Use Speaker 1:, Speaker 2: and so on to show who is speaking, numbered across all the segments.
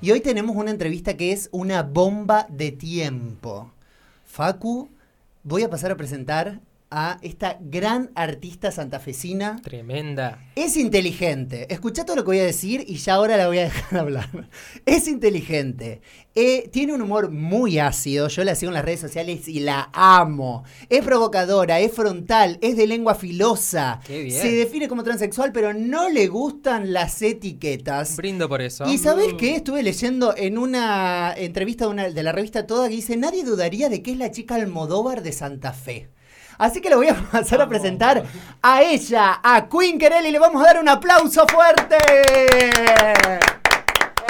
Speaker 1: Y hoy tenemos una entrevista que es una bomba de tiempo. Facu, voy a pasar a presentar a esta gran artista santafesina.
Speaker 2: Tremenda.
Speaker 1: Es inteligente. Escucha todo lo que voy a decir y ya ahora la voy a dejar hablar. Es inteligente. Eh, tiene un humor muy ácido. Yo la sigo en las redes sociales y la amo. Es provocadora, es frontal, es de lengua filosa.
Speaker 2: Qué bien.
Speaker 1: Se define como transexual, pero no le gustan las etiquetas.
Speaker 2: Brindo por eso.
Speaker 1: ¿Y sabes qué? Estuve leyendo en una entrevista de, una- de la revista Toda que dice, nadie dudaría de que es la chica Almodóvar de Santa Fe. Así que le voy a pasar a presentar a ella, a Queen Querel, y le vamos a dar un aplauso fuerte.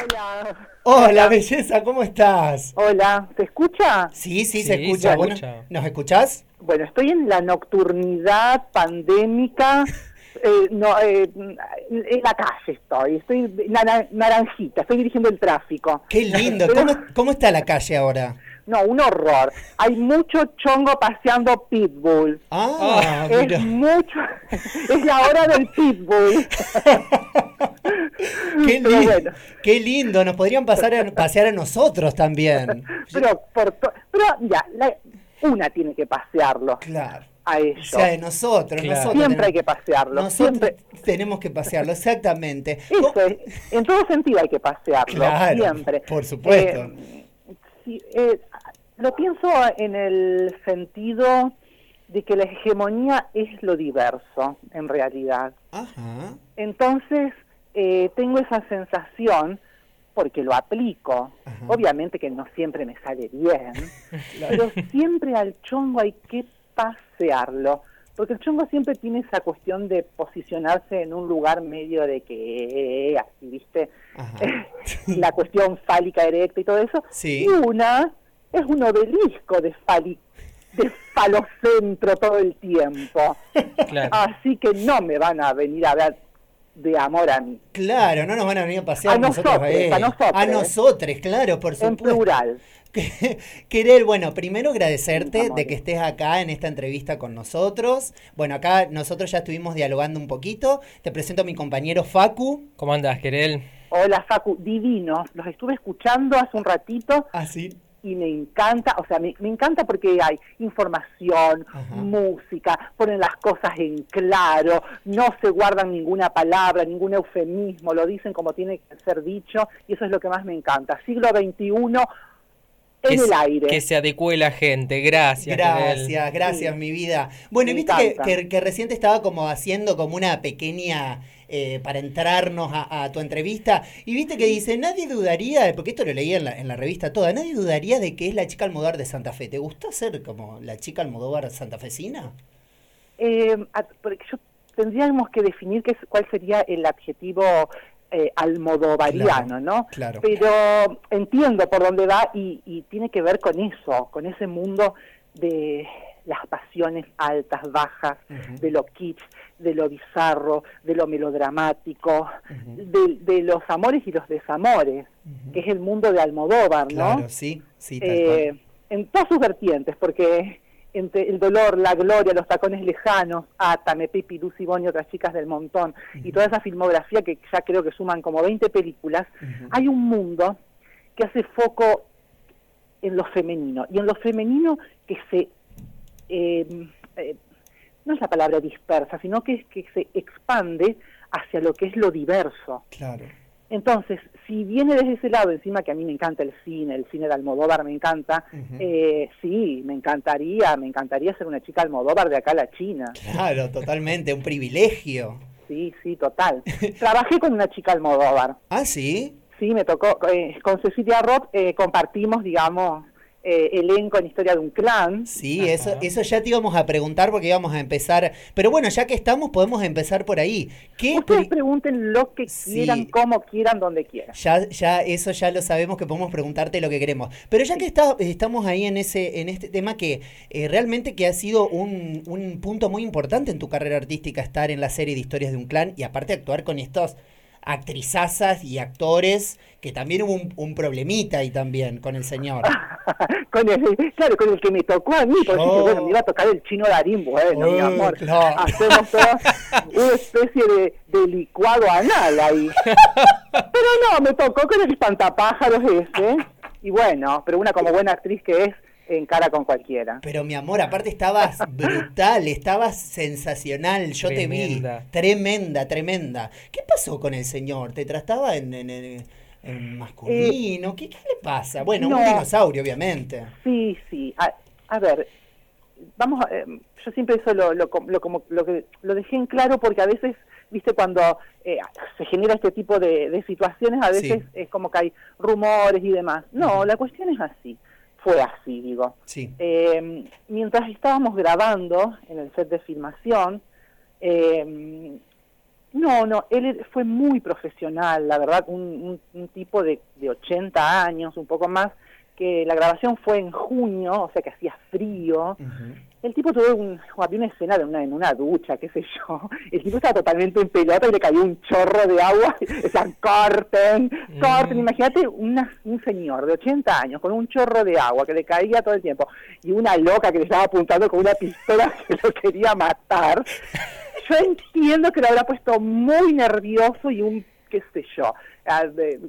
Speaker 3: Hola.
Speaker 1: Hola, belleza, ¿cómo estás?
Speaker 3: Hola, ¿se escucha?
Speaker 1: Sí, sí,
Speaker 2: Sí,
Speaker 1: se escucha.
Speaker 2: se
Speaker 1: Bueno,
Speaker 2: escucha.
Speaker 1: ¿Nos escuchás?
Speaker 3: Bueno, estoy en la nocturnidad pandémica. eh, no, eh, en la calle estoy, estoy na- naranjita, estoy dirigiendo el tráfico.
Speaker 1: Qué lindo.
Speaker 3: Pero-
Speaker 1: ¿Cómo, cómo está la calle ahora?
Speaker 3: No, un horror. Hay mucho chongo paseando pitbull.
Speaker 1: Ah,
Speaker 3: es
Speaker 1: mira.
Speaker 3: mucho, es la hora del pitbull.
Speaker 1: Qué, li-
Speaker 3: bueno.
Speaker 1: qué lindo. Nos podrían pasar a- pasear a nosotros también.
Speaker 3: Pero, por pero ya, la- una tiene que pasearlo
Speaker 1: Claro.
Speaker 3: a
Speaker 1: O
Speaker 3: ellos.
Speaker 1: sea, de nosotros,
Speaker 2: Claro.
Speaker 1: nosotros.
Speaker 3: Siempre hay que pasearlo.
Speaker 1: Nosotros
Speaker 3: Siempre.
Speaker 1: tenemos que pasearlo, exactamente.
Speaker 3: Eso es, en todo sentido hay que pasearlo,
Speaker 1: Claro,
Speaker 3: siempre.
Speaker 1: por supuesto.
Speaker 3: Eh, eh, lo pienso en el sentido de que la hegemonía es lo diverso, en realidad.
Speaker 1: Ajá.
Speaker 3: Entonces, eh, tengo esa sensación, porque lo aplico,
Speaker 1: Ajá.
Speaker 3: obviamente que no siempre me sale bien, pero siempre al chongo hay que pasearlo, porque el chongo siempre tiene esa cuestión de posicionarse en un lugar medio de que, así, ¿viste? La cuestión fálica erecta y todo eso.
Speaker 1: Sí.
Speaker 3: Y una es un obelisco de, fali, de falocentro todo el tiempo.
Speaker 2: Claro.
Speaker 3: Así que no me van a venir a ver de amor a mí.
Speaker 1: Claro, no nos van a venir a pasear
Speaker 3: A
Speaker 1: nosotros
Speaker 3: nosotros,
Speaker 1: él.
Speaker 3: a nosotros.
Speaker 1: A nosotros, claro, por
Speaker 3: En
Speaker 1: supuesto.
Speaker 3: plural.
Speaker 1: Querer, bueno, primero agradecerte de que estés acá en esta entrevista con nosotros. Bueno, acá nosotros ya estuvimos dialogando un poquito. Te presento a mi compañero Facu.
Speaker 2: ¿Cómo andás, Querel?
Speaker 3: Hola, Facu, divino. Los estuve escuchando hace un ratito
Speaker 1: Así.
Speaker 3: Y me encanta, o sea, me, me encanta porque hay información,
Speaker 1: Ajá.
Speaker 3: música, ponen las cosas en claro, no se guardan ninguna palabra, ningún eufemismo, lo dicen como tiene que ser dicho y eso es lo que más me encanta. Siglo XXI en
Speaker 2: que,
Speaker 3: el aire.
Speaker 2: que se adecue la gente. Gracias.
Speaker 1: Gracias, gracias,
Speaker 3: Sí.
Speaker 1: mi vida. Bueno, y
Speaker 3: Me
Speaker 1: viste que, que, que recién te estaba como haciendo como una pequeña. Eh, para entrarnos a, a tu entrevista, y viste que dice, nadie dudaría, porque esto lo leí en la, en la revista toda, nadie dudaría de que es la chica Almodóvar de Santa Fe. ¿Te gusta ser como la chica Almodóvar santafesina?
Speaker 3: Eh, porque yo tendríamos que definir qué es, cuál sería el adjetivo eh, almodovariano,
Speaker 1: Claro,
Speaker 3: ¿no?
Speaker 1: claro.
Speaker 3: Pero entiendo por dónde va y, y tiene que ver con eso, con ese mundo de las pasiones altas, bajas, de lo kitsch, de lo bizarro, de lo melodramático, de, de los amores y los desamores, que es el mundo de Almodóvar, ¿no?
Speaker 1: Claro, sí, sí, tal
Speaker 3: Eh,
Speaker 1: cual.
Speaker 3: en todas sus vertientes, porque entre el dolor, la gloria, los tacones lejanos, Atame, Pipi, Lucy Boni y otras chicas del montón, y toda esa filmografía que ya creo que suman como 20 películas, hay un mundo que hace foco en lo femenino, y en lo femenino que se, eh, eh, no es la palabra dispersa, sino que es que se expande hacia lo que es lo diverso.
Speaker 1: Claro.
Speaker 3: Entonces, si viene desde ese lado, encima que a mí me encanta el cine, el cine de Almodóvar me encanta, eh, sí, me encantaría, me encantaría ser una chica Almodóvar de acá a la China.
Speaker 1: Claro, totalmente, un privilegio.
Speaker 3: Sí, sí, total. Trabajé con una chica Almodóvar.
Speaker 1: Ah, sí.
Speaker 3: Sí, me tocó, eh, con Cecilia Roth eh, compartimos, digamos, eh, elenco en Historia de un Clan.
Speaker 1: Sí,
Speaker 2: Ajá.
Speaker 1: eso, eso ya te íbamos a preguntar porque íbamos a empezar. Pero bueno, ya que estamos, podemos empezar por ahí. ¿Qué
Speaker 3: Ustedes pregunten lo que
Speaker 1: Sí.
Speaker 3: quieran, como quieran, donde quieran.
Speaker 1: ya, ya, eso ya lo sabemos que podemos preguntarte lo que queremos. Pero ya que está, estamos ahí en ese, en este tema que eh, realmente que ha sido un, un punto muy importante en tu carrera artística estar en la serie de historias de un clan y aparte actuar con estos actrizazas y actores que también hubo un, un problemita ahí también con el señor.
Speaker 3: con el, claro, con el que me tocó a mí, porque
Speaker 1: Oh.
Speaker 3: bueno, me iba a tocar el chino Darín, bueno, mi amor, hacemos toda una especie de, de licuado anal ahí. Pero no, me tocó con el espantapájaros ese, y bueno, pero una como buena actriz que es, encara con cualquiera.
Speaker 1: Pero mi amor, aparte estabas brutal, estabas sensacional, yo
Speaker 2: Tremenda.
Speaker 1: te vi. Tremenda, tremenda. ¿Qué pasó con el señor? ¿Te trataba en, en- en- en masculino? ¿Qué, qué le pasa? Bueno, un
Speaker 3: Eh, no.
Speaker 1: dinosaurio, obviamente.
Speaker 3: Sí, sí. A, a ver, vamos, a- eh, yo siempre eso lo, lo, lo como, lo, que, lo dejé en claro porque a veces, viste, cuando eh, se genera este tipo de, de situaciones, a veces
Speaker 1: Sí.
Speaker 3: es como que hay rumores y demás. No, la cuestión es así. Fue así, digo.
Speaker 1: Sí.
Speaker 3: Eh, mientras estábamos grabando en el set de filmación, eh, no, no, él fue muy profesional, la verdad, un, un- un tipo de, de 80 años, un poco más, que la grabación fue en junio, o sea que hacía frío. El tipo tuvo un, había una escena de una, en una ducha, qué sé yo. El tipo estaba totalmente en pelota y le cayó un chorro de agua. Decían, corten, corten.
Speaker 2: Mm.
Speaker 3: Imagínate una- un señor de 80 años con un chorro de agua que le caía todo el tiempo y una loca que le estaba apuntando con una pistola que lo quería matar. Yo entiendo que lo habrá puesto muy nervioso y un, qué sé yo, de-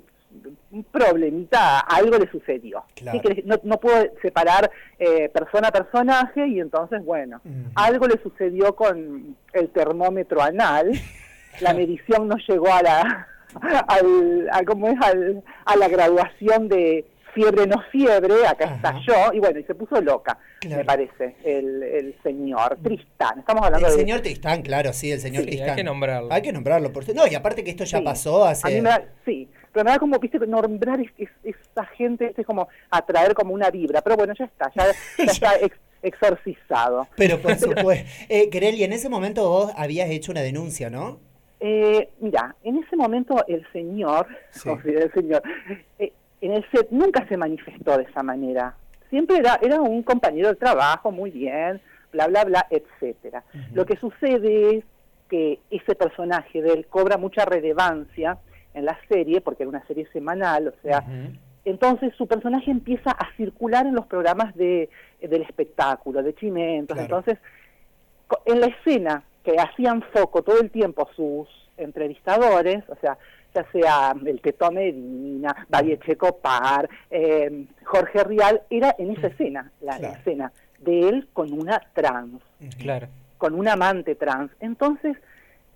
Speaker 3: un problemita, algo le sucedió.
Speaker 1: Claro.
Speaker 3: Sí, que no, no puedo separar eh, persona a personaje y entonces, bueno, algo le sucedió con el termómetro anal, la medición no llegó a la, al, a, ¿cómo es? Al- a la graduación de fiebre no fiebre, acá
Speaker 1: Ajá.
Speaker 3: estalló, y bueno, y se puso loca,
Speaker 1: Claro.
Speaker 3: me parece, el, el señor Tristán. Estamos hablando
Speaker 1: El
Speaker 3: de...
Speaker 1: señor Tristán, claro, sí, el señor
Speaker 2: Sí,
Speaker 1: Tristán.
Speaker 2: hay que nombrarlo.
Speaker 1: Hay que nombrarlo. Por... No, y aparte que esto ya
Speaker 3: Sí.
Speaker 1: pasó hace...
Speaker 3: A mí me da, sí, pero me da como, viste, nombrar es, es- esa gente, es como atraer como una vibra, pero bueno, ya está, ya, ya está ex- exorcizado.
Speaker 1: Pero por supuesto. Eh, Greli, en ese momento vos habías hecho una denuncia, ¿no?
Speaker 3: Eh, mira, en ese momento el señor,
Speaker 1: Sí.
Speaker 3: o sea, el señor, eh, en el set nunca se manifestó de esa manera. Siempre era, era un compañero de trabajo, muy bien, bla, bla, bla, etcétera. Lo que sucede es que ese personaje de él cobra mucha relevancia en la serie, porque era una serie semanal, o sea, entonces su personaje empieza a circular en los programas de, del espectáculo, de Chimentos.
Speaker 1: Claro.
Speaker 3: Entonces, en la escena que hacían foco todo el tiempo sus entrevistadores, o sea, ya sea el Teto Medina, David Checopar, eh, Jorge Rial, era en esa escena, la, la
Speaker 1: Claro.
Speaker 3: escena de él con una trans
Speaker 2: Claro.
Speaker 3: con un amante trans. Entonces,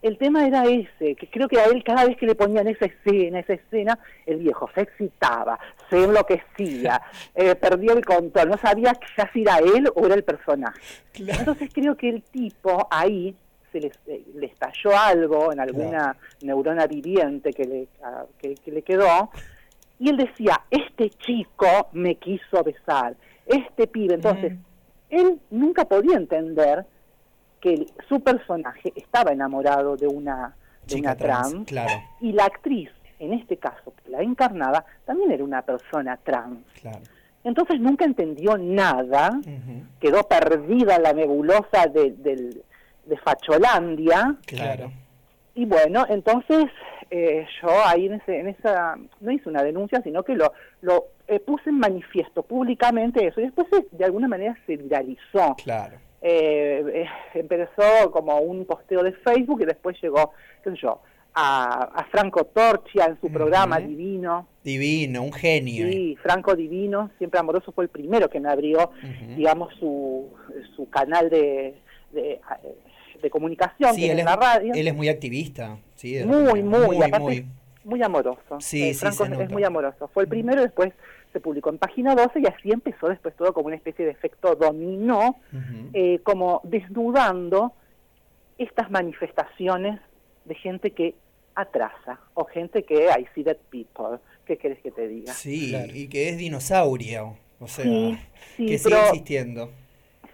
Speaker 3: el tema era ese, que creo que a él cada vez que le ponían esa escena, esa escena, el viejo se excitaba, se enloquecía, eh, perdía el control, no sabía ya si era él o era el personaje.
Speaker 1: Claro.
Speaker 3: Entonces creo que el tipo ahí se le, eh, le estalló algo en alguna neurona viviente que le, que, que le quedó, y él decía, este chico me quiso besar, este pibe, entonces
Speaker 2: Mm.
Speaker 3: él nunca podía entender que su personaje estaba enamorado de una, de
Speaker 1: Chica
Speaker 3: una trans,
Speaker 1: Claro,
Speaker 3: y la actriz, en este caso, que la encarnaba, también era una persona trans.
Speaker 1: claro.
Speaker 3: Entonces nunca entendió nada, quedó perdida la nebulosa de, del- de Facholandia,
Speaker 1: Claro.
Speaker 3: y bueno, entonces eh, yo ahí en, ese, en esa, no hice una denuncia, sino que lo, lo eh, puse en manifiesto públicamente eso, y después se- de alguna manera se viralizó.
Speaker 1: Claro.
Speaker 3: Eh, eh, empezó como un posteo de Facebook y después llegó, qué sé yo, a, a Franco Torchia en su programa. Divino.
Speaker 1: Divino, un genio.
Speaker 3: Sí, Franco Divino, siempre amoroso, fue el primero que me abrió, digamos, su, su canal de, de, eh, de comunicación
Speaker 1: Sí, él
Speaker 3: en
Speaker 1: es,
Speaker 3: la radio.
Speaker 1: él es muy activista. Sí,
Speaker 3: muy, muy,
Speaker 1: muy,
Speaker 3: aparte,
Speaker 1: muy.
Speaker 3: muy amoroso.
Speaker 1: Sí,
Speaker 3: Eh,
Speaker 1: sí,
Speaker 3: Franco es- es muy amoroso. Fue el primero, después se publicó en página 12 y así empezó después todo como una especie de efecto dominó, eh, como desnudando estas manifestaciones de gente que atrasa o gente que I see dead people. ¿Qué querés que te diga?
Speaker 1: Sí,
Speaker 2: Claro.
Speaker 1: y que es dinosaurio. O sea,
Speaker 3: Sí, sí,
Speaker 1: que sigue
Speaker 3: pero-
Speaker 1: existiendo.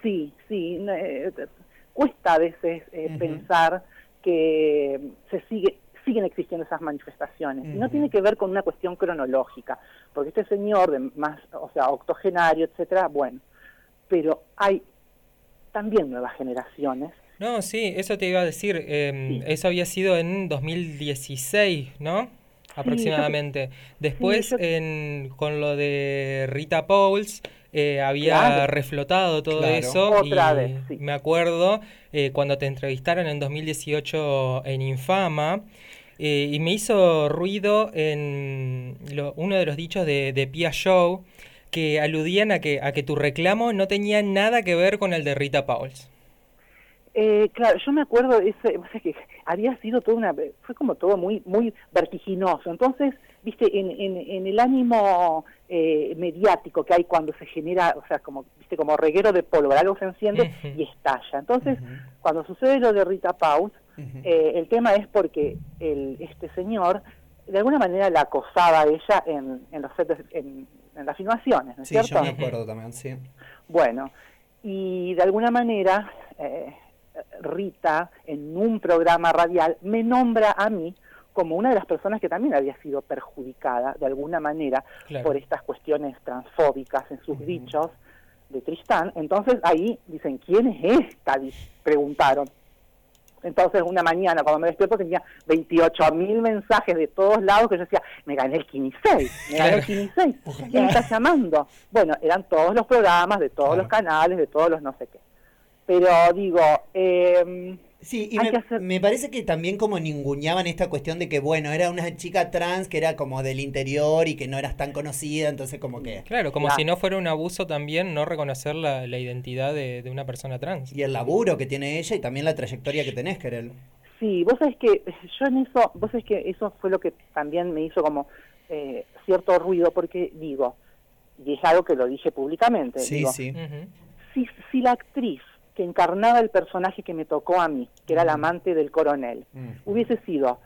Speaker 3: Sí, sí. eh, cuesta a veces eh, pensar que se sigue siguen existiendo esas manifestaciones. Y no tiene que ver con una cuestión cronológica, porque este señor de más, o sea, octogenario, etcétera, bueno, pero hay también nuevas generaciones.
Speaker 2: No, sí, eso te iba a decir. eh,
Speaker 3: Sí.
Speaker 2: Eso había sido en 2016, ¿no? aproximadamente. Después,
Speaker 3: yo-
Speaker 2: en, con lo de Rita Pauls, eh, había
Speaker 3: Claro.
Speaker 2: reflotado todo
Speaker 1: Claro.
Speaker 2: eso.
Speaker 3: Otra
Speaker 2: y
Speaker 3: vez, sí.
Speaker 2: me acuerdo eh, cuando te entrevistaron en 2018 en Infama. Eh, y me hizo ruido en lo- uno de los dichos de, de Pia Show que aludían a que, a que tu reclamo no tenía nada que ver con el de Rita Pauls.
Speaker 3: Eh, claro, yo me acuerdo, ese, o sea, que había sido toda una, fue como todo muy, muy vertiginoso. Entonces, viste, en, en, en el ánimo eh, mediático que hay cuando se genera, o sea, como, viste, como reguero de pólvora, algo se enciende y estalla. Entonces, cuando sucede lo de Rita Paus, eh, el tema es porque el, este señor de alguna manera la acosaba a ella en, en los sets en, en las filmaciones, ¿no es
Speaker 1: Sí,
Speaker 3: cierto?
Speaker 1: yo me acuerdo también, sí.
Speaker 3: Bueno, y de alguna manera eh, Rita en un programa radial me nombra a mí como una de las personas que también había sido perjudicada de alguna manera
Speaker 2: Claro.
Speaker 3: por estas cuestiones transfóbicas en sus dichos de Tristán. Entonces ahí dicen, ¿quién es esta? Preguntaron. Entonces una mañana cuando me despierto tenía 28 mil mensajes de todos lados que yo decía, me gané el 15, me gané el 15, ¿quién me está llamando? Bueno, eran todos los programas de todos
Speaker 1: Claro.
Speaker 3: los canales, de todos los no sé qué. Pero digo, eh,
Speaker 1: Sí, y me,
Speaker 3: hacer-
Speaker 1: me parece que también como ninguneaban esta cuestión de que, bueno, era una chica trans que era como del interior y que no eras tan conocida, entonces como que...
Speaker 2: Claro, como
Speaker 3: Claro.
Speaker 2: si no fuera un abuso también no reconocer la, la identidad de, de una persona trans.
Speaker 1: Y el laburo que tiene ella y también la trayectoria que tenés, Kerel.
Speaker 3: Sí, vos sabés que yo en eso, vos sabés que eso fue lo que también me hizo como eh, cierto ruido, porque digo, y es algo que lo dije públicamente,
Speaker 1: Sí,
Speaker 3: digo,
Speaker 1: sí.
Speaker 3: Si, si la actriz que encarnaba el personaje que me tocó a mí, que era la amante del coronel,
Speaker 1: Mm.
Speaker 3: hubiese sido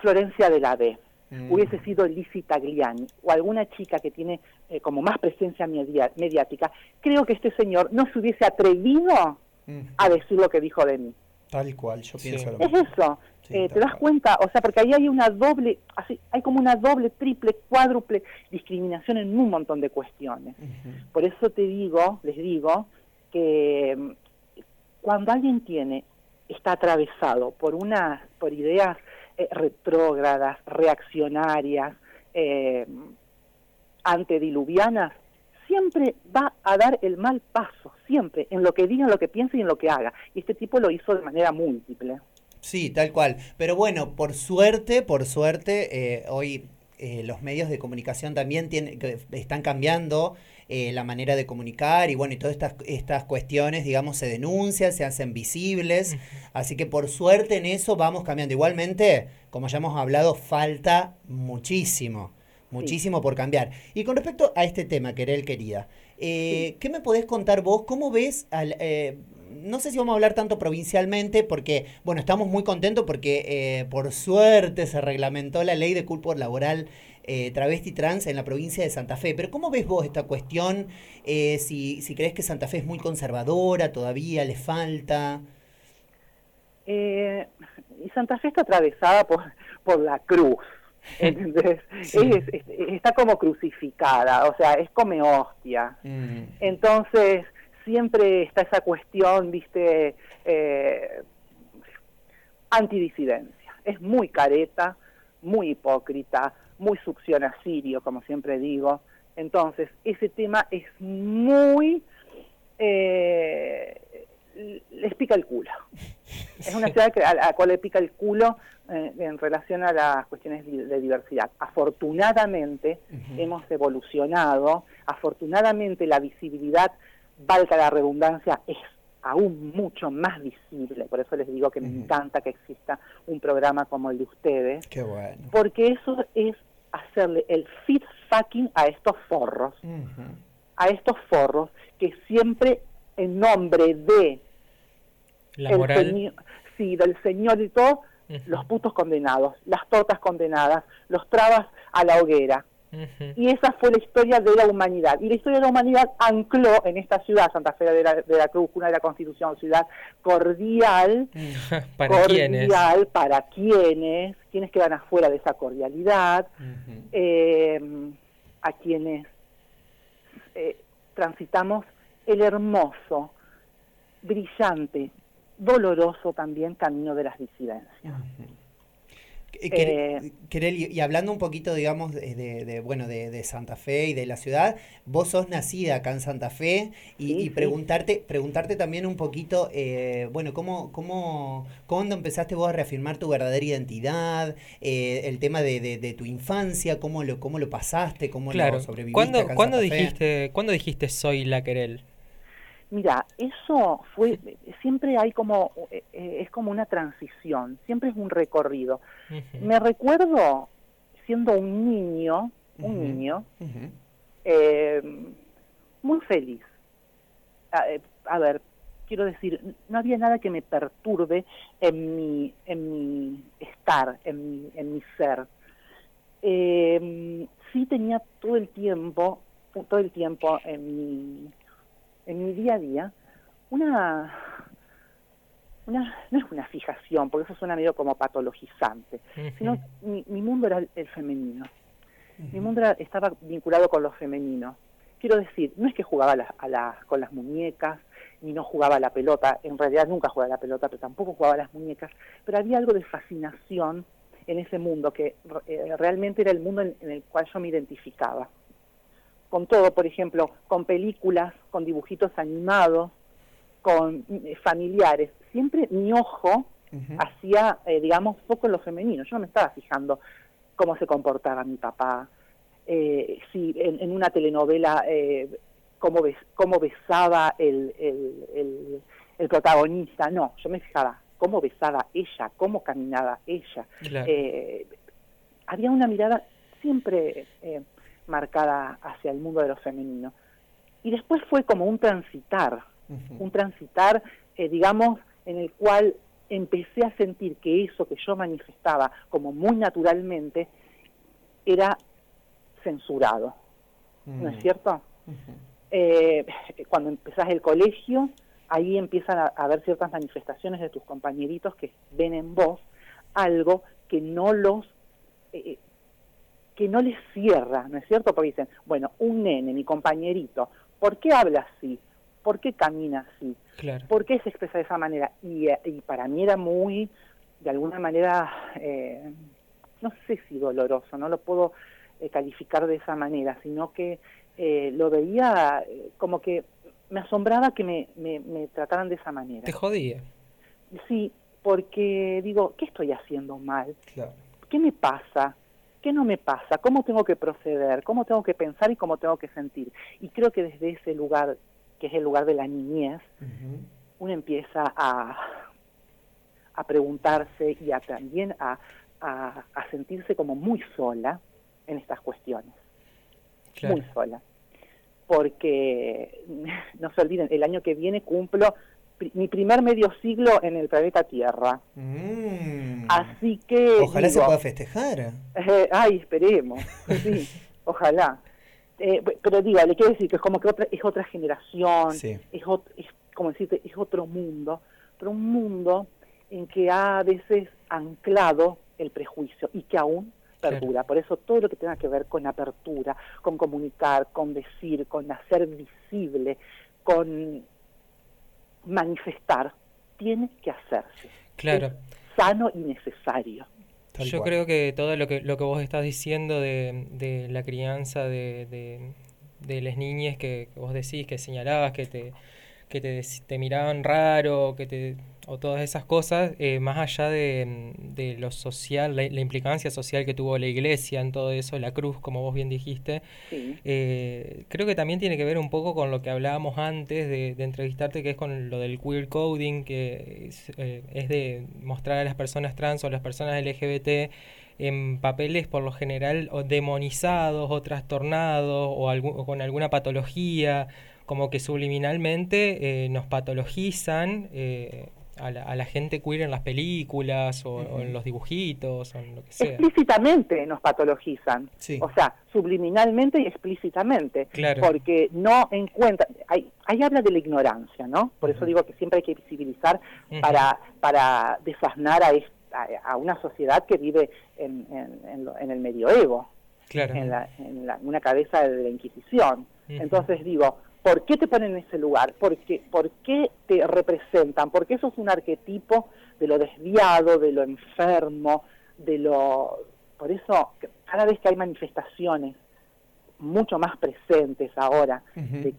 Speaker 3: Florencia de la B,
Speaker 1: Mm.
Speaker 3: hubiese sido Lizzie Tagliani o alguna chica que tiene eh, como más presencia media- mediática, creo que este señor no se hubiese atrevido
Speaker 1: Mm.
Speaker 3: a decir lo que dijo de mí.
Speaker 1: Tal cual, yo
Speaker 2: Sí.
Speaker 1: pienso lo
Speaker 3: Es eso.
Speaker 1: Sí,
Speaker 3: Eh, ¿Te das
Speaker 1: cual.
Speaker 3: cuenta? O sea, porque ahí hay una doble, así, hay como una doble, triple, cuádruple discriminación en un montón de cuestiones. Por eso te digo, les digo, que cuando alguien tiene, está atravesado por unas, por ideas eh, retrógradas, reaccionarias, eh, antediluvianas, siempre va a dar el mal paso, siempre, en lo que diga, en lo que piense y en lo que haga. Y este tipo lo hizo de manera múltiple.
Speaker 1: Sí, tal cual. Pero bueno, por suerte, por suerte, eh, hoy eh, los medios de comunicación también tienen, están cambiando eh, la manera de comunicar y bueno, y todas estas, estas cuestiones, digamos, se denuncian, se hacen visibles. Así que por suerte en eso vamos cambiando. Igualmente, como ya hemos hablado, falta muchísimo, muchísimo por cambiar. Y con respecto a este tema, Querel, querida, eh, ¿qué me podés contar vos? ¿Cómo ves al... eh, no sé si vamos a hablar tanto provincialmente porque, bueno, estamos muy contentos porque eh, por suerte se reglamentó la ley de culpa laboral eh, travesti trans en la provincia de Santa Fe. Pero ¿cómo ves vos esta cuestión? Eh, si, si crees que Santa Fe es muy conservadora todavía, le falta...
Speaker 3: Eh, y Santa Fe está atravesada por, por la cruz. ¿entendés?
Speaker 1: Sí.
Speaker 3: Es- es- está como crucificada, o sea, es come hostia.
Speaker 1: Mm,
Speaker 3: Entonces, siempre está esa cuestión, viste, eh, antidisidencia. Es muy careta, muy hipócrita, muy succión a sirio, como siempre digo. Entonces, ese tema es muy... eh, les pica el culo. Es una ciudad a la cual le pica el culo eh, en relación a las cuestiones de diversidad. Afortunadamente hemos evolucionado, afortunadamente la visibilidad, valga la redundancia, es aún mucho más visible. Por eso les digo que me encanta que exista un programa como el de ustedes,
Speaker 1: qué bueno.
Speaker 3: porque eso es hacerle el fit fucking a estos forros a estos forros que siempre en nombre de
Speaker 2: La
Speaker 3: el
Speaker 2: moral.
Speaker 3: señor, sí, del señor y todo, los putos condenados, las tortas condenadas, los trabas a la hoguera. Y esa fue la historia de la humanidad. Y la historia de la humanidad ancló en esta ciudad, Santa Fe de la, de la Cruz, una de la Constitución, ciudad cordial,
Speaker 2: ¿Para quiénes?
Speaker 3: cordial para quienes, quienes quedan afuera de esa cordialidad, eh, a quienes eh, transitamos el hermoso, brillante, doloroso también camino de las disidencias.
Speaker 1: Eh, y, hablando un poquito, digamos, de, bueno, de, Santa Fe y de la ciudad, vos sos nacida acá en Santa Fe y, preguntarte, preguntarte también un poquito, eh, bueno, ¿cómo, cómo, ¿cuándo empezaste vos a reafirmar tu verdadera identidad? Eh, el tema de, tu infancia, ¿cómo lo, cómo lo pasaste? ¿Cómo lo sobreviviste
Speaker 2: ¿Cuándo, ¿cuándo dijiste, ¿Cuándo dijiste soy la querel?
Speaker 3: Mira, eso fue, siempre hay como, eh, es como una transición, siempre es un recorrido. Me recuerdo siendo un niño, un niño, eh, muy feliz. Eh, a, ver, quiero decir, no había nada que me perturbe en mi, en mi estar, en mi, en mi ser. sí tenía todo el tiempo, todo el tiempo en mi en mi día a día una, una no es una fijación, porque eso suena medio como patologizante, sino mi, mi, mundo era el, femenino. Mi mundo estaba vinculado con lo femenino. Quiero decir, no es que jugaba a la, con las muñecas, ni no jugaba a la pelota, en realidad nunca jugaba a la pelota, pero tampoco jugaba a las muñecas, pero había algo de fascinación en ese mundo, que eh, realmente era el mundo en el cual yo me identificaba con todo, por ejemplo, con películas, con dibujitos animados, con eh, familiares. Siempre mi ojo hacía, eh, digamos, poco en lo femenino. Yo no me estaba fijando cómo se comportaba mi papá, eh, si en, una telenovela cómo, cómo besaba el, el, el, protagonista. No, yo me fijaba cómo besaba ella, cómo caminaba ella. había una mirada siempre marcada hacia el mundo de lo femenino. Y después fue como un transitar, un transitar, eh, digamos, en el cual empecé a sentir que eso que yo manifestaba como muy naturalmente era censurado. ¿No es cierto? Eh, cuando empezás el colegio, ahí empiezan a, haber ciertas manifestaciones de tus compañeritos que ven en vos algo que no los eh, que no les cierra, ¿no es cierto? Porque dicen, bueno, un nene, mi compañerito, ¿por qué habla así? ¿Por qué camina así? ¿Por qué se expresa de esa manera? Y, y para mí era muy, de alguna manera, eh, no sé si doloroso, no lo puedo eh, calificar de esa manera, sino que eh, lo veía como que me asombraba que me, me, me trataran de esa manera.
Speaker 2: ¿Te jodía?
Speaker 3: Sí, porque digo, ¿qué estoy haciendo mal? ¿Qué me pasa? ¿Qué no me pasa? ¿Cómo tengo que proceder? ¿Cómo tengo que pensar y cómo tengo que sentir? Y creo que desde ese lugar, que es el lugar de la niñez, uno empieza a, a preguntarse y a también a, a, sentirse como muy sola en estas cuestiones. Muy sola. Porque, no se olviden, el año que viene cumplo mi primer medio siglo en el planeta Tierra. Mm. Así que...
Speaker 1: Ojalá se pueda festejar.
Speaker 3: Eh, ay, esperemos. Sí, ojalá. Eh, pero digo, le quiero decir que es como que otra, es otra generación, es, es, como decirte, es otro mundo, pero un mundo en que ha a veces anclado el prejuicio y que aún perdura. Por eso todo lo que tenga que ver con apertura, con comunicar, con decir, con hacer visible, con manifestar tiene que hacerse.
Speaker 2: Claro.
Speaker 3: sano y necesario.
Speaker 2: Yo creo que todo lo que, lo que vos estás diciendo de, de la crianza de, de, de las niñas que, que, vos decís, que señalabas, que te, que te, te miraban raro, que te o todas esas cosas, eh, más allá de, de lo social, la, implicancia social que tuvo la iglesia en todo eso, la cruz, como vos bien dijiste, eh, creo que también tiene que ver un poco con lo que hablábamos antes de, entrevistarte, que es con lo del queer coding, que es, eh, es, de mostrar a las personas trans o a las personas LGBT en papeles por lo general o demonizados o trastornados o, o con alguna patología, como que subliminalmente nos patologizan. Eh, a la, gente queer en las películas o, en los dibujitos o en lo que sea.
Speaker 3: Explícitamente nos patologizan, o sea, subliminalmente y explícitamente, porque no encuentran, ahí, habla de la ignorancia, ¿no? Por eso digo que siempre hay que visibilizar para, para desasnar a, a, una sociedad que vive en, en, el medioevo, en, la, en una cabeza de la Inquisición. Entonces digo, ¿Por qué te ponen en ese lugar? ¿Por qué, ¿Por qué te representan? Porque eso es un arquetipo de lo desviado, de lo enfermo, de lo... Por eso, cada vez que hay manifestaciones mucho más presentes ahora de,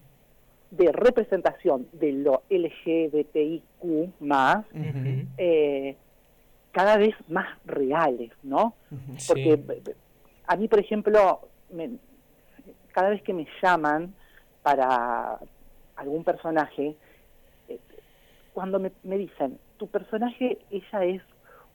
Speaker 3: de representación de lo LGBTIQ más, eh, cada vez más reales, ¿no? Porque a mí, por ejemplo, me- cada vez que me llaman para algún personaje, eh, cuando me, me dicen, tu personaje, ella es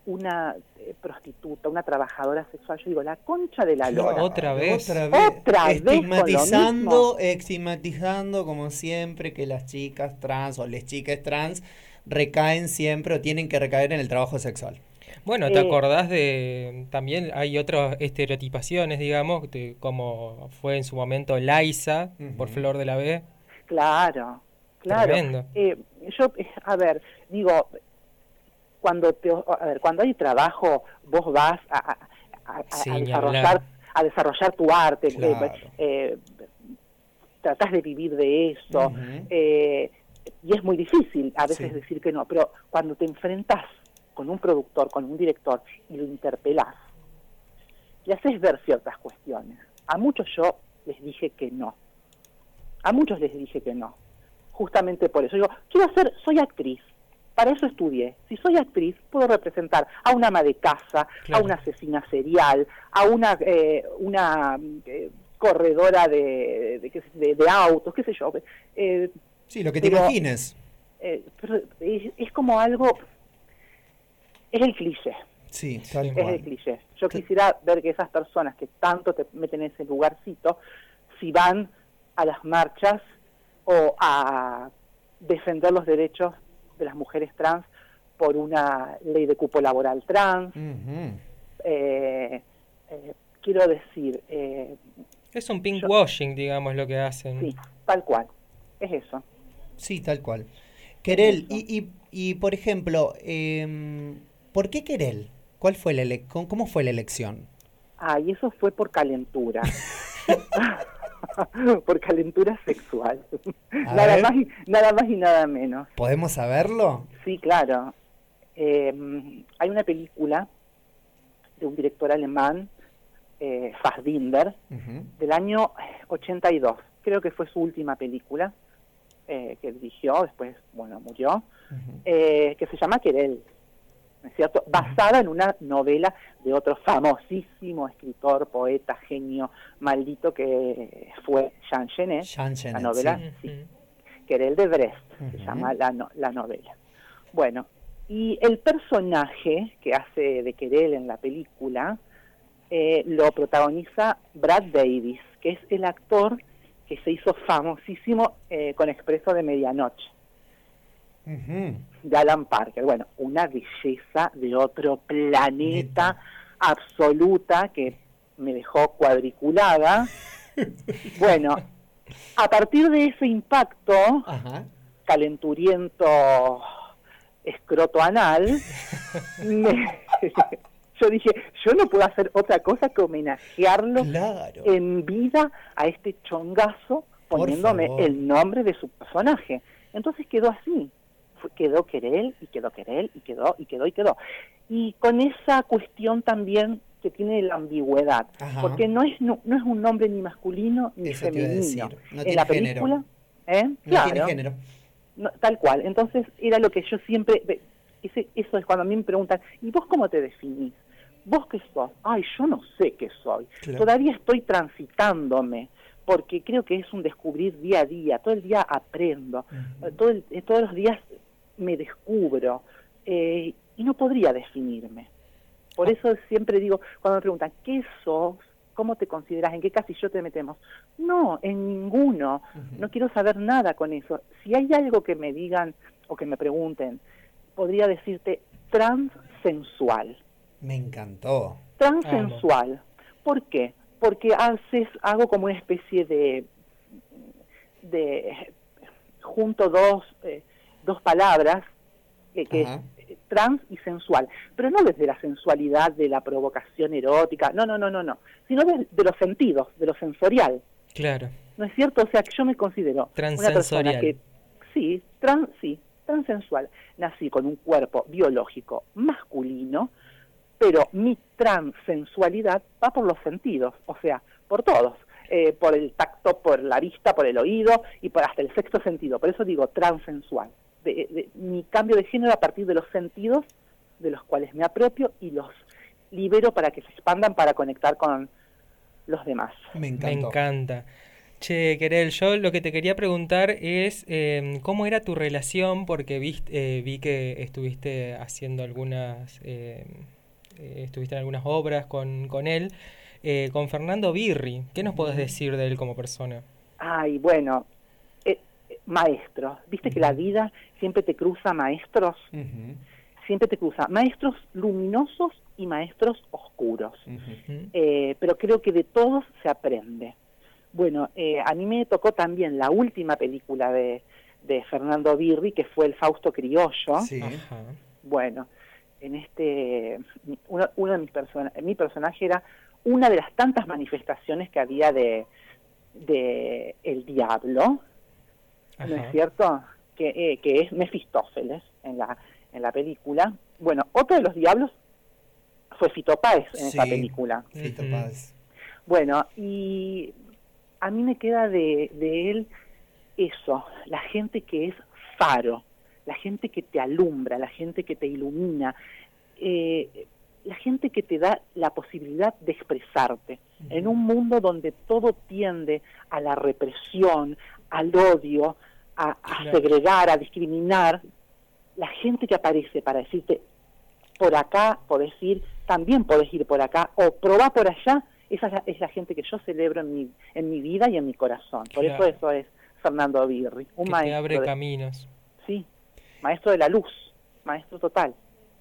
Speaker 3: una eh, prostituta, una trabajadora sexual, yo digo, la concha de la lora.
Speaker 2: Otra vez.
Speaker 1: Otra vez.
Speaker 3: Otra vez lo
Speaker 1: Estigmatizando,
Speaker 3: mismo.
Speaker 1: estigmatizando como siempre que las chicas trans o las chicas trans recaen siempre o tienen que recaer en el trabajo sexual.
Speaker 2: Bueno, ¿te
Speaker 3: Eh,
Speaker 2: acordás de... También hay otras estereotipaciones, digamos, de- como fue en su momento Liza, por
Speaker 1: Ujú.
Speaker 2: Flor de la B.
Speaker 3: Claro, claro.
Speaker 2: Tremendo.
Speaker 3: Eh, yo, eh, a ver, digo, cuando te, a ver, cuando hay trabajo, vos vas a, a- a- a-
Speaker 2: Sí,
Speaker 3: a
Speaker 2: ni
Speaker 3: desarrollar, a desarrollar tu arte, eh,
Speaker 1: Claro.
Speaker 3: eh, tratás de vivir de eso, eh, y es muy difícil a veces
Speaker 1: Sí.
Speaker 3: decir que no, pero cuando te enfrentás con un productor, con un director, y lo interpelás, y haces ver ciertas cuestiones. A muchos yo les dije que no. A muchos les dije que no. Justamente por eso. Digo, quiero hacer, soy actriz. Para eso estudié. Si soy actriz, puedo representar a una ama de casa,
Speaker 2: Claro.
Speaker 3: a una asesina serial, a una, eh, una eh, corredora de, de, qué sé- de- de autos, qué sé yo. Eh,
Speaker 1: Sí, lo que te imagines.
Speaker 3: eh, pero es, es como algo... Es el cliché.
Speaker 1: Sí, tal
Speaker 3: Es el cliché. Yo quisiera ver que esas personas que tanto te meten en ese lugarcito, si van a las marchas o a defender los derechos de las mujeres trans por una ley de cupo laboral trans. Eh, eh, quiero decir, eh,
Speaker 2: Es un pink
Speaker 3: Yo-
Speaker 2: washing, digamos, lo que hacen.
Speaker 3: sí, tal cual. Es eso.
Speaker 1: Sí, tal cual. Querel, y, y, y por ejemplo, em, ¿por qué Querel? ¿Cuál fue la ele- cómo- ¿Cómo fue la elección?
Speaker 3: Ah, y eso fue por calentura. por calentura sexual.
Speaker 1: A
Speaker 3: nada
Speaker 1: ver.
Speaker 3: más, y, nada más y nada menos.
Speaker 1: ¿Podemos saberlo?
Speaker 3: Sí, claro. Eh, hay una película de un director alemán, eh, Fassbinder,
Speaker 1: Ujú.
Speaker 3: del año 82. Creo que fue su última película eh, que dirigió, después, bueno, murió, eh, que se llama Querel, ¿no es cierto? Basada en una novela de otro famosísimo escritor, poeta, genio, maldito que fue Jean Genet,
Speaker 1: Jean Genet,
Speaker 3: la novela,
Speaker 1: sí.
Speaker 3: sí.
Speaker 2: Ujú.
Speaker 3: Querel de Brest, se llama la, no- la novela. Bueno, y el personaje que hace de Querel en la película eh, lo protagoniza Brad Davis, que es el actor que se hizo famosísimo eh, con Expreso de Medianoche, De Alan Parker. Bueno, una belleza de otro planeta absoluta que me dejó cuadriculada. Bueno, a partir de ese impacto,
Speaker 1: Ajá.
Speaker 3: calenturiento escroto anal, me- yo dije, yo no puedo hacer otra cosa que homenajearlo
Speaker 1: Claro.
Speaker 3: en vida a este chongazo poniéndome el nombre de su personaje. Entonces quedó así. Quedó Querel y quedó Querel y quedó y quedó y quedó. Y con esa cuestión también que tiene la ambigüedad,
Speaker 1: Ajá.
Speaker 3: porque no es no, no es un nombre ni masculino ni
Speaker 1: Eso
Speaker 3: femenino.
Speaker 1: decir, no
Speaker 3: en
Speaker 1: tiene
Speaker 3: la
Speaker 1: género.
Speaker 3: película, ¿eh?
Speaker 1: No
Speaker 3: Claro.
Speaker 1: tiene género.
Speaker 3: No, tal cual. Entonces era lo que yo siempre, ese, eso es cuando a mí me preguntan, ¿y vos cómo te definís? ¿Vos qué sos? Ay, yo no sé qué soy.
Speaker 1: Claro.
Speaker 3: Todavía estoy transitándome, porque creo que es un descubrir día a día. Todo el día aprendo, eh, todo el- eh, todos los días me descubro eh, y no podría definirme. Por eso siempre digo, cuando me preguntan, ¿qué sos? ¿Cómo te consideras? ¿En qué casillo te metemos? No, en ninguno. No quiero saber nada con eso. Si hay algo que me digan o que me pregunten, podría decirte transsensual.
Speaker 1: Me encantó.
Speaker 3: Transsensual. ¿Por qué? Porque haces, hago como una especie de, de junto dos, eh, dos palabras, eh, que es eh, trans y sensual, pero no desde la sensualidad de la provocación erótica, no, no, no, no, no, sino de, de los sentidos, de lo sensorial.
Speaker 2: Claro.
Speaker 3: ¿No es cierto? O sea, que yo me considero una persona que, sí, trans, sí, transensual. Nací con un cuerpo biológico masculino, pero mi transensualidad va por los sentidos, o sea, por todos. Eh, por el tacto, por la vista, por el oído y por hasta el sexto sentido. Por eso digo transensual. De, mi cambio de género a partir de los sentidos de los cuales me apropio y los libero para que se expandan para conectar con los demás.
Speaker 2: Me, encanta. Che, Querel, yo lo que te quería preguntar es em, cómo era tu relación, porque eh, vi que estuviste haciendo algunas, em, eh, estuviste en algunas obras con, con él. Eh, con Fernando Birri. ¿Qué nos podés decir de él como persona?
Speaker 3: Ay, bueno, maestro. Viste que la vida siempre te cruza maestros, siempre te cruza maestros luminosos y maestros oscuros. Eh, pero creo que de todos se aprende. Bueno, a mí me tocó también la última película de, Fernando Birri, que fue El Fausto Criollo. Sí. Bueno, en este, uno, uno de mis personajes, mi personaje era una de las tantas manifestaciones que había de, de el diablo, ¿no es cierto? Que, eh, que es Mefistófeles en la, en la película. Bueno, otro de los diablos fue Fito Páez en esa película. Fito Páez. Bueno, y a mí me queda de, de él eso, la gente que es faro, la gente que te alumbra, la gente que te ilumina. Eh, la gente que te da la posibilidad de expresarte. En un mundo donde todo tiende a la represión, al odio, a, segregar, a discriminar, la gente que aparece para decirte, por acá podés ir, también podés ir por acá, o probá por allá, esa es la, gente que yo celebro en mi, en mi vida y en mi corazón. Por eso eso es Fernando Birri,
Speaker 2: un que maestro. abre caminos.
Speaker 3: Sí, maestro de la luz, maestro total.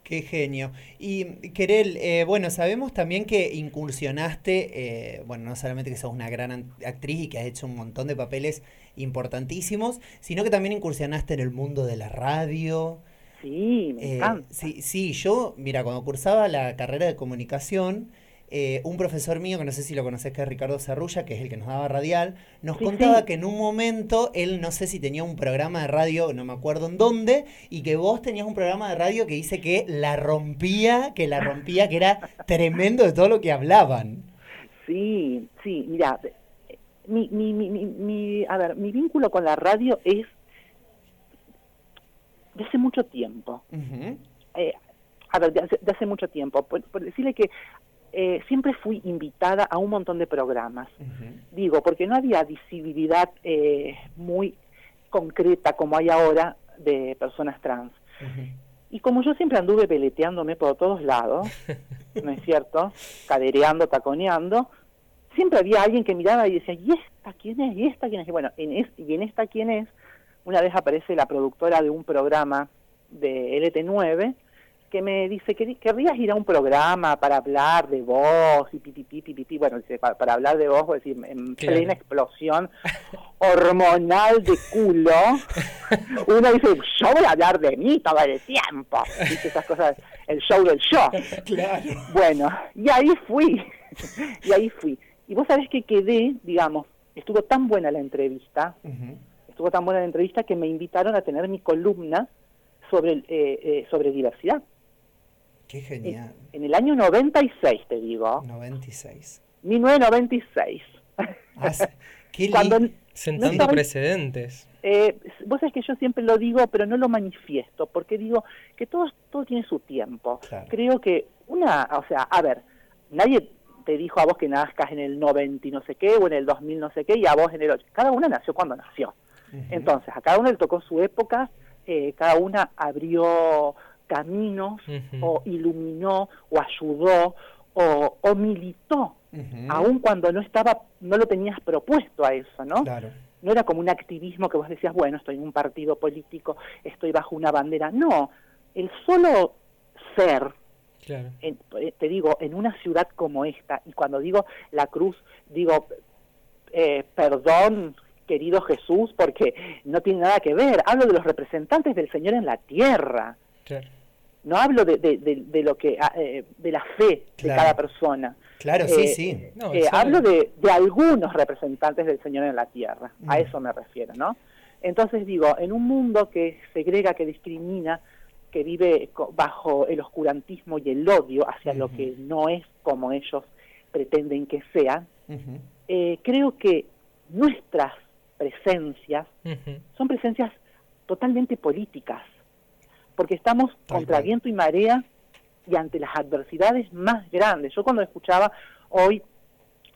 Speaker 1: Qué genio. Y Querel, eh, bueno, sabemos también que incursionaste, eh, bueno, no solamente que sos una gran actriz y que has hecho un montón de papeles importantísimos, sino que también incursionaste en el mundo de la radio.
Speaker 3: Sí, me
Speaker 1: eh, Sí, sí, yo, mira, cuando cursaba la carrera de comunicación, eh, un profesor mío, que no sé si lo conoces, que es Ricardo Cerrulla, que es el que nos daba radial, nos contaba que en un momento él no sé si tenía un programa de radio, no me acuerdo en dónde, y que vos tenías un programa de radio que dice que la rompía, que la rompía, que era tremendo de todo lo que hablaban.
Speaker 3: Sí, sí, mira, mi, mi, mi, mi, a ver, mi vínculo con la radio es de hace mucho tiempo. Eh, a ver, de hace, mucho tiempo. por, decirle que eh, siempre fui invitada a un montón de programas. Digo, porque no había visibilidad eh, muy concreta como hay ahora de personas trans. Y como yo siempre anduve peleteándome por todos lados, ¿no es cierto? Cadereando, taconeando, siempre había alguien que miraba y decía, ¿y esta quién es? ¿Y esta quién es? Y bueno, en y en esta quién es, una vez aparece la productora de un programa de LT9, que me dice que querrías ir a un programa para hablar de voz y pipipi, pipipi, bueno, dice, para, hablar de voz, decir, en plena explosión hormonal de culo, uno dice, yo voy a hablar de mí todo el tiempo, dice esas cosas, el show del show. Bueno, y ahí fui, y ahí fui. Y vos sabés que quedé, digamos, estuvo tan buena la entrevista, estuvo tan buena la entrevista que me invitaron a tener mi columna sobre, eh, eh, sobre diversidad.
Speaker 1: Qué genial.
Speaker 3: En, el año 96, te digo.
Speaker 1: 96.
Speaker 3: 1996. Ah,
Speaker 2: qué Cuando Sentando precedentes.
Speaker 3: Eh, vos sabés que yo siempre lo digo, pero no lo manifiesto, porque digo que todo, todo tiene su tiempo. Creo que una, o sea, a ver, nadie te dijo a vos que nazcas en el 90 y no sé qué, o en el 2000 no sé qué, y a vos en el 8. Cada una nació cuando nació. Entonces, a cada uno le tocó su época, eh, cada una abrió caminos o iluminó o ayudó o, militó, aun cuando no estaba, no lo tenías propuesto a eso, ¿no? No era como un activismo que vos decías, bueno, estoy en un partido político, estoy bajo una bandera. No, el solo ser, eh, te digo, en una ciudad como esta, y cuando digo la cruz, digo, eh, perdón, querido Jesús, porque no tiene nada que ver, hablo de los representantes del Señor en la tierra. Claro no hablo de, de, lo que ah, eh, de la fe de cada persona.
Speaker 1: Claro sí eh, sí.
Speaker 3: Eh, hablo de, algunos representantes del Señor en la tierra a mm. eso me refiero no entonces digo en un mundo que segrega que discrimina que vive bajo el oscurantismo y el odio hacia lo que no es como ellos pretenden que sea, eh, creo que nuestras presencias son presencias totalmente políticas, porque estamos contra viento y marea y ante las adversidades más grandes. Yo cuando escuchaba hoy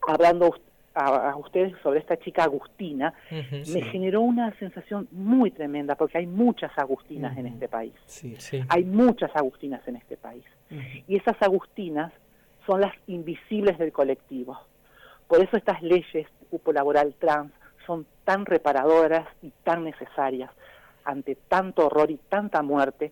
Speaker 3: hablando a, ustedes sobre esta chica Agustina, me generó una sensación muy tremenda, porque hay muchas Agustinas en este país. Hay muchas Agustinas en este país. Y esas Agustinas son las invisibles del colectivo. Por eso estas leyes cupo laboral trans son tan reparadoras y tan necesarias ante tanto horror y tanta muerte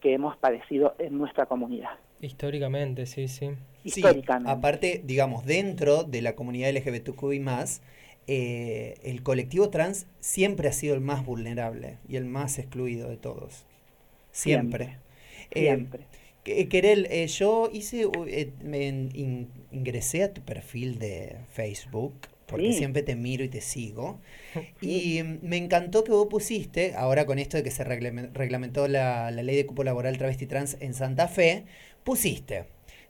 Speaker 3: que hemos padecido en nuestra comunidad.
Speaker 2: Históricamente, sí, sí.
Speaker 1: Históricamente. aparte, digamos, dentro de la comunidad LGBTQI más, eh, el colectivo trans siempre ha sido el más vulnerable y el más excluido de todos. Siempre.
Speaker 3: Siempre.
Speaker 1: Eh, Querel, eh, yo hice, me ingresé a tu perfil de Facebook porque siempre te miro y te sigo. Y me encantó que vos pusiste, ahora con esto de que se reglamentó la, la ley de cupo laboral travesti trans en Santa Fe, pusiste.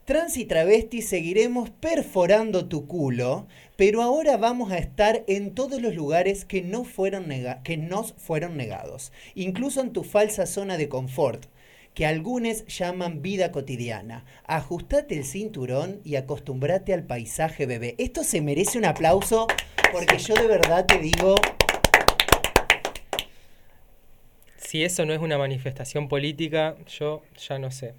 Speaker 1: Trans y travesti seguiremos perforando tu culo, pero ahora vamos a estar en todos los lugares que, no fueron que nos fueron negados, incluso en tu falsa zona de confort, que algunos llaman vida cotidiana. Ajustate el cinturón y acostumbrate al paisaje, bebé. Esto se merece un aplauso porque yo de verdad te digo...
Speaker 2: Si eso no es una manifestación política, yo ya no sé.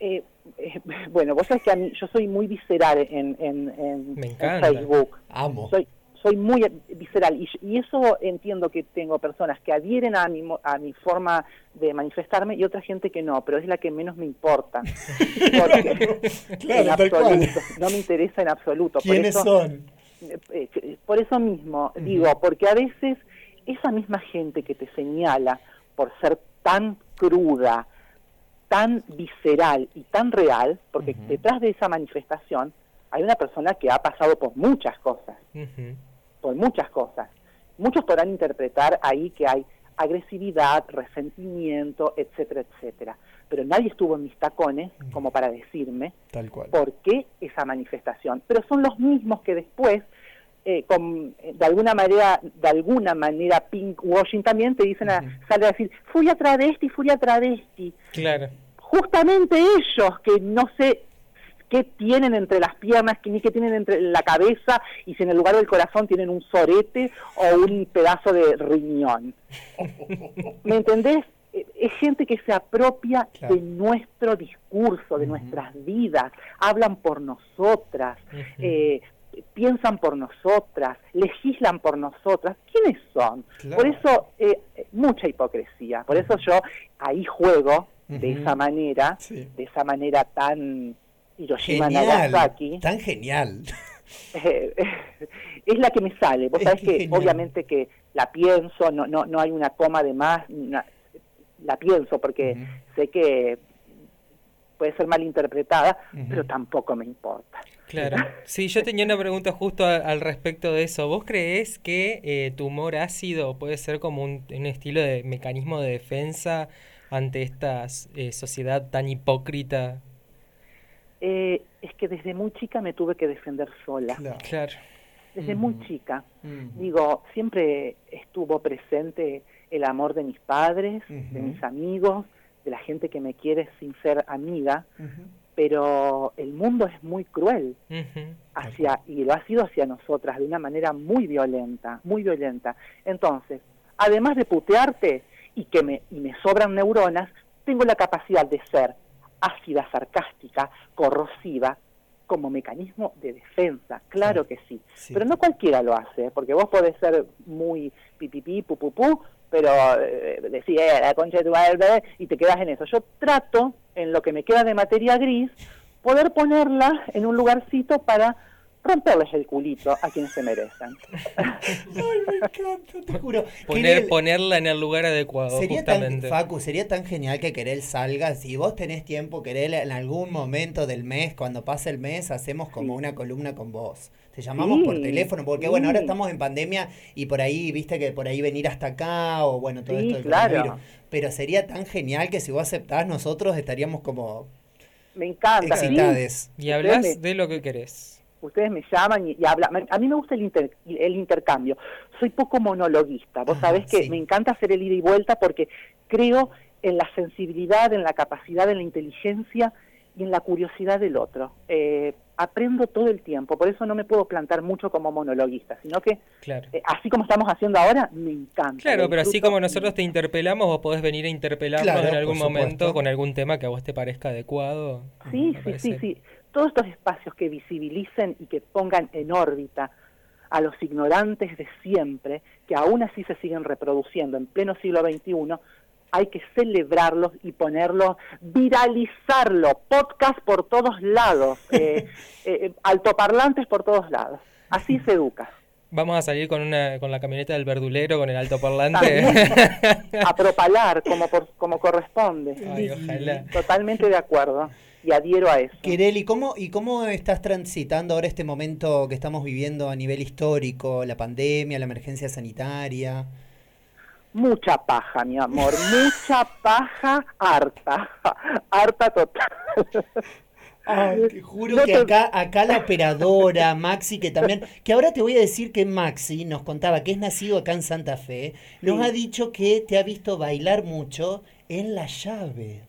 Speaker 3: Eh, eh, bueno, vos sabés que a mí, yo soy muy visceral en, en, Facebook.
Speaker 1: Amo.
Speaker 3: Soy, soy muy visceral y, eso entiendo que tengo personas que adhieren a mi, a mi forma de manifestarme y otra gente que no, pero es la que menos me importa. no me interesa en absoluto.
Speaker 1: ¿Quiénes son?
Speaker 3: Eh, eh, por eso mismo, digo, porque a veces esa misma gente que te señala por ser tan cruda, tan visceral y tan real, porque detrás de esa manifestación hay una persona que ha pasado por muchas cosas por muchas cosas. Muchos podrán interpretar ahí que hay agresividad, resentimiento, etcétera, etcétera. Pero nadie estuvo en mis tacones como para decirme
Speaker 1: Tal cual.
Speaker 3: por qué esa manifestación. Pero son los mismos que después, eh, con, de alguna manera, de alguna manera, pink washing también te dicen, a, sale a decir, fui a travesti, fui a travesti.
Speaker 2: Claro.
Speaker 3: Justamente ellos que no sé qué tienen entre las piernas, ni qué tienen entre la cabeza y si en el lugar del corazón tienen un sorete o un pedazo de riñón. ¿Me entendés? Es gente que se apropia de nuestro discurso, de nuestras vidas, hablan por nosotras, eh, piensan por nosotras, legislan por nosotras. ¿Quiénes son? Por eso, eh, mucha hipocresía. Por eso yo ahí juego de esa manera, de esa manera tan
Speaker 1: Hiroshima Nagasaki. Tan genial.
Speaker 3: es la que me sale. Vos sabés que obviamente que la pienso, no, no, no hay una coma de más, la pienso porque sé que puede ser mal interpretada, pero tampoco me importa.
Speaker 2: Claro. Sí, yo tenía una pregunta justo al respecto de eso. ¿Vos crees que eh, tu humor ácido puede ser como un, estilo de mecanismo de defensa ante esta eh, sociedad tan hipócrita
Speaker 3: eh, es que desde muy chica me tuve que defender sola.
Speaker 2: Claro.
Speaker 3: Desde muy chica. Digo, siempre estuvo presente el amor de mis padres, de mis amigos, de la gente que me quiere sin ser amiga, pero el mundo es muy cruel hacia y lo ha sido hacia nosotras de una manera muy violenta, muy violenta. Entonces, además de putearte y que me y me sobran neuronas, tengo la capacidad de ser ácida, sarcástica, corrosiva, como mecanismo de defensa, claro que sí. Pero no cualquiera lo hace, porque vos podés ser muy pipipí, pupupú, pero eh, decir, eh, la concha de tu madre, y te quedas en eso. Yo trato, en lo que me queda de materia gris, poder ponerla en un lugarcito para romperles el culito a quienes se merecen.
Speaker 1: Ay, me encanta, te juro.
Speaker 2: Poner,
Speaker 1: Querel,
Speaker 2: ponerla en el lugar adecuado,
Speaker 1: Sería tan. Facu, sería tan genial que Querel salga. Si vos tenés tiempo, Querel, en algún momento del mes, cuando pase el mes, hacemos como
Speaker 3: Sí.
Speaker 1: una columna con vos. Te llamamos por teléfono, porque bueno, ahora estamos en pandemia y por ahí, viste que por ahí venir hasta acá o bueno, todo
Speaker 3: Sí,
Speaker 1: esto del
Speaker 3: claro.
Speaker 1: coronavirus. Pero sería tan genial que si vos aceptás, nosotros estaríamos como
Speaker 3: Me encanta. sí.
Speaker 1: excitades.
Speaker 2: Y hablas de lo que querés.
Speaker 3: Ustedes me llaman y, y hablan. A mí me gusta el, inter- el intercambio. Soy poco monologuista. Vos
Speaker 1: Ajá,
Speaker 3: sabés que
Speaker 1: sí.
Speaker 3: me encanta hacer el ida y vuelta porque creo en la sensibilidad, en la capacidad, en la inteligencia y en la curiosidad del otro. Eh, aprendo todo el tiempo, por eso no me puedo plantar mucho como monologuista, sino que
Speaker 2: Claro.
Speaker 3: eh, así como estamos haciendo ahora, me encanta.
Speaker 2: Claro, pero así como nosotros te interpelamos, vos podés venir a interpelarnos
Speaker 1: Claro,
Speaker 2: en algún momento con algún tema que a vos te parezca adecuado.
Speaker 3: Sí, sí, sí, sí. Todos estos espacios que visibilicen y que pongan en órbita a los ignorantes de siempre, que aún así se siguen reproduciendo en pleno siglo XXI, hay que celebrarlos y ponerlos, viralizarlo, podcast por todos lados, eh, eh, altoparlantes por todos lados. Así se educa.
Speaker 2: Vamos a salir con una con la camioneta del verdulero, con el altoparlante.
Speaker 3: A propalar como, por- como corresponde.
Speaker 2: Ay, ojalá.
Speaker 3: Totalmente de acuerdo y adhiero a eso.
Speaker 1: Querel, ¿y cómo, ¿y cómo estás transitando ahora este momento que estamos viviendo a nivel histórico? La pandemia, la emergencia sanitaria.
Speaker 3: Mucha paja, mi amor, mucha paja, harta, harta total.
Speaker 1: Ay, te juro
Speaker 3: No
Speaker 1: que
Speaker 3: te-
Speaker 1: acá, acá la operadora, Maxi, que también, que ahora te voy a decir que Maxi nos contaba que es nacido acá en Santa Fe, nos
Speaker 3: Sí.
Speaker 1: ha dicho que te ha visto bailar mucho en la llave.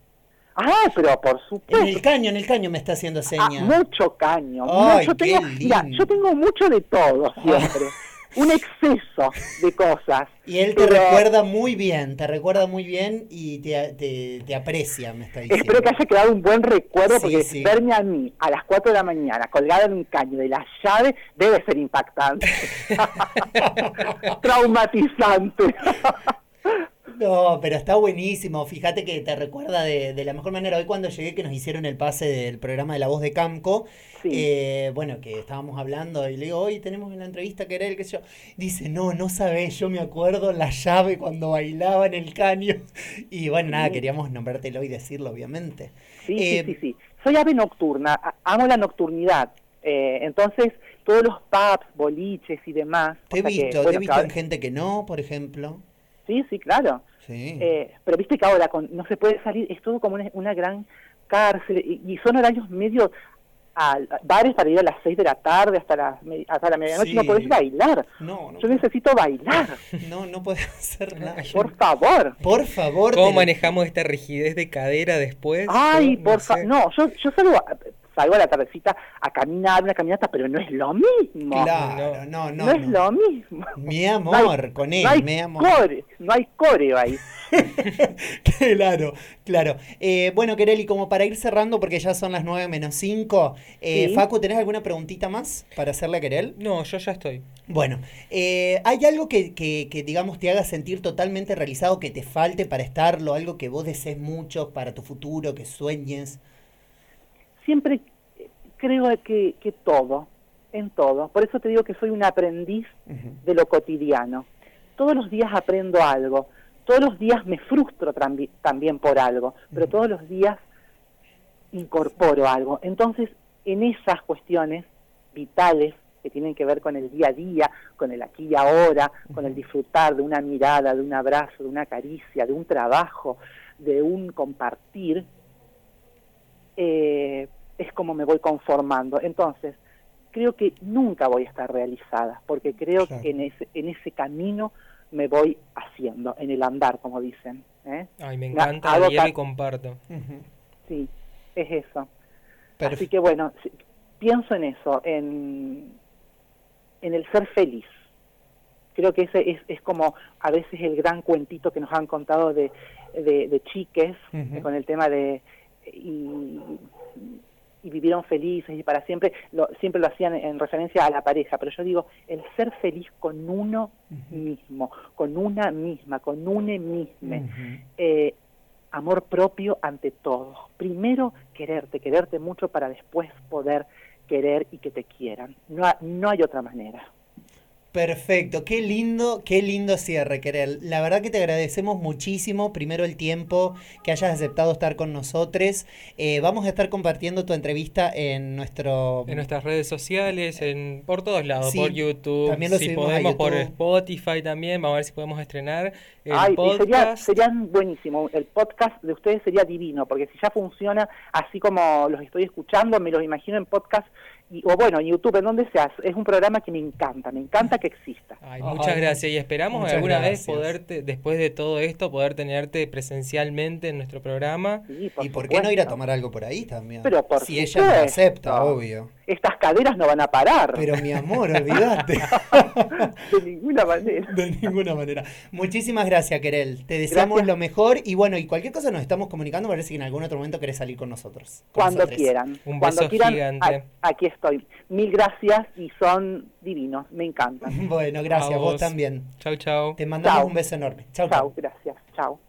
Speaker 3: Ah, pero por
Speaker 1: En el
Speaker 3: supuesto.
Speaker 1: caño, en el caño me está haciendo
Speaker 3: Ah,
Speaker 1: señas.
Speaker 3: mucho caño.
Speaker 1: Ay,
Speaker 3: yo,
Speaker 1: qué
Speaker 3: tengo, mira, yo tengo mucho de todo siempre. Un exceso de cosas.
Speaker 1: Y él te
Speaker 3: Pero
Speaker 1: recuerda muy bien, te recuerda muy bien y te, te, te aprecia, me está diciendo.
Speaker 3: Espero que haya quedado un buen recuerdo
Speaker 1: Sí,
Speaker 3: porque
Speaker 1: sí.
Speaker 3: verme a mí a las 4 de la mañana colgada en un caño de la llave debe ser impactante. Traumatizante.
Speaker 1: No, pero está buenísimo. Fíjate que te recuerda de, de la mejor manera. Hoy cuando llegué que nos hicieron el pase del programa de La Voz de Camco,
Speaker 3: Sí.
Speaker 1: eh, bueno, que estábamos hablando y le digo, hoy tenemos una entrevista que era qué sé yo. Dice, no, no sabés, yo me acuerdo la llave cuando bailaba en el caño. Y bueno, nada, queríamos nombrártelo y decirlo, obviamente.
Speaker 3: Sí,
Speaker 1: Eh,
Speaker 3: sí, sí, sí. Soy ave nocturna, amo la nocturnidad. Eh, entonces, todos los pubs, boliches y demás.
Speaker 1: Te he
Speaker 3: que,
Speaker 1: visto, te he visto en gente que no, por ejemplo.
Speaker 3: Sí, sí, claro.
Speaker 1: Sí.
Speaker 3: Eh, pero viste que ahora con- no se puede salir, es todo como una, una gran cárcel y, y son horarios medio a, a- bares para ir a las 6 de la tarde hasta la, hasta la medianoche no podés bailar.
Speaker 1: no, no,
Speaker 3: Yo necesito bailar,
Speaker 1: no, no podés hacer nada.
Speaker 3: por favor.
Speaker 1: Por favor.
Speaker 2: ¿Cómo
Speaker 1: te-
Speaker 2: manejamos esta rigidez de cadera después?
Speaker 3: Ay, por favor. No, yo, yo salgo, a, salgo a la tardecita a caminar, una caminata, pero no es lo mismo.
Speaker 1: Claro, no, no.
Speaker 3: no, es lo mismo.
Speaker 1: Mi
Speaker 3: No
Speaker 1: amor,
Speaker 3: hay-
Speaker 1: con él,
Speaker 3: no hay
Speaker 1: mi amor.
Speaker 3: core, no hay coreo ahí.
Speaker 1: claro, claro. Eh, bueno, Kereli, como para ir cerrando, porque ya son las 9 menos 5, eh,
Speaker 3: Sí.
Speaker 1: Facu, ¿tenés alguna preguntita más para hacerle a Kerel?
Speaker 2: No, yo ya estoy.
Speaker 1: Bueno, eh, ¿hay algo que, que, que, digamos, te haga sentir totalmente realizado, que te falte para estarlo, algo que vos desees mucho para tu futuro, que sueñes?
Speaker 3: Siempre creo que, que todo, en todo. Por eso te digo que soy un aprendiz de lo cotidiano. Todos los días aprendo algo, todos los días me frustro tambi- también por algo, pero todos los días incorporo algo. Entonces, en esas cuestiones vitales que tienen que ver con el día a día, con el aquí y ahora, con el disfrutar de una mirada, de un abrazo, de una caricia, de un trabajo, de un compartir, eh, es como me voy conformando. Entonces, creo que nunca voy a estar realizada, porque creo
Speaker 1: Claro.
Speaker 3: que en ese, en ese camino me voy haciendo, en el andar, como dicen. ¿eh?
Speaker 2: Ay, me encanta y comparto.
Speaker 3: Sí, es eso.
Speaker 1: Perf-
Speaker 3: Así que bueno, pienso en eso, en, en el ser feliz. Creo que ese es, es como a veces el gran cuentito que nos han contado de, de, de chiques, con el tema de... Y, y vivieron felices y para siempre, lo, siempre lo hacían en referencia a la pareja, pero yo digo, el ser feliz con uno mismo, con una misma, con une mismo
Speaker 1: Ujú.
Speaker 3: eh, amor propio ante todo. Primero quererte, quererte mucho para después poder querer y que te quieran. No, no hay otra manera.
Speaker 1: Perfecto, qué lindo, qué lindo cierre, Querel. La verdad que te agradecemos muchísimo, primero el tiempo que hayas aceptado estar con nosotros. Eh, vamos a estar compartiendo tu entrevista en nuestro...
Speaker 2: En nuestras redes sociales, en, por todos lados,
Speaker 1: Sí,
Speaker 2: por YouTube,
Speaker 1: también lo
Speaker 2: si
Speaker 1: subimos a
Speaker 2: podemos por. Spotify también, vamos a ver si podemos estrenar el
Speaker 3: Ay, y sería,
Speaker 2: podcast.
Speaker 3: sería buenísimo. El podcast de ustedes sería divino, porque si ya funciona así como los estoy escuchando, me los imagino en podcast, y, o bueno, en YouTube, en donde sea. Es un programa que me encanta, me encanta que exista.
Speaker 2: Ay,
Speaker 1: Ay,
Speaker 2: muchas gracias y esperamos
Speaker 1: muchas
Speaker 2: alguna vez poderte, después de todo esto, poder tenerte presencialmente en nuestro programa.
Speaker 3: Sí,
Speaker 1: ¿Y por qué no ir a tomar algo por ahí también?
Speaker 3: Pero por
Speaker 1: si ella me acepta, obvio.
Speaker 3: Estas caderas no van a parar.
Speaker 1: Pero mi amor, olvídate.
Speaker 3: de ninguna manera.
Speaker 1: De ninguna manera. Muchísimas gracias, Querel. Te deseamos
Speaker 3: Gracias.
Speaker 1: lo mejor y bueno, y cualquier cosa nos estamos comunicando para ver si en algún otro momento querés salir con nosotros. con
Speaker 3: Cuando
Speaker 1: nosotros.
Speaker 3: quieran.
Speaker 2: Un
Speaker 3: Cuando
Speaker 2: beso
Speaker 3: quieran,
Speaker 2: gigante.
Speaker 3: a- aquí estoy. Mil gracias y son divinos. Me encantan.
Speaker 1: Bueno, gracias, vos
Speaker 2: vos.
Speaker 1: también.
Speaker 2: Chau, chau.
Speaker 1: Te mandamos un beso enorme. Chau,
Speaker 3: Chao,
Speaker 1: chau.
Speaker 3: gracias. Chao.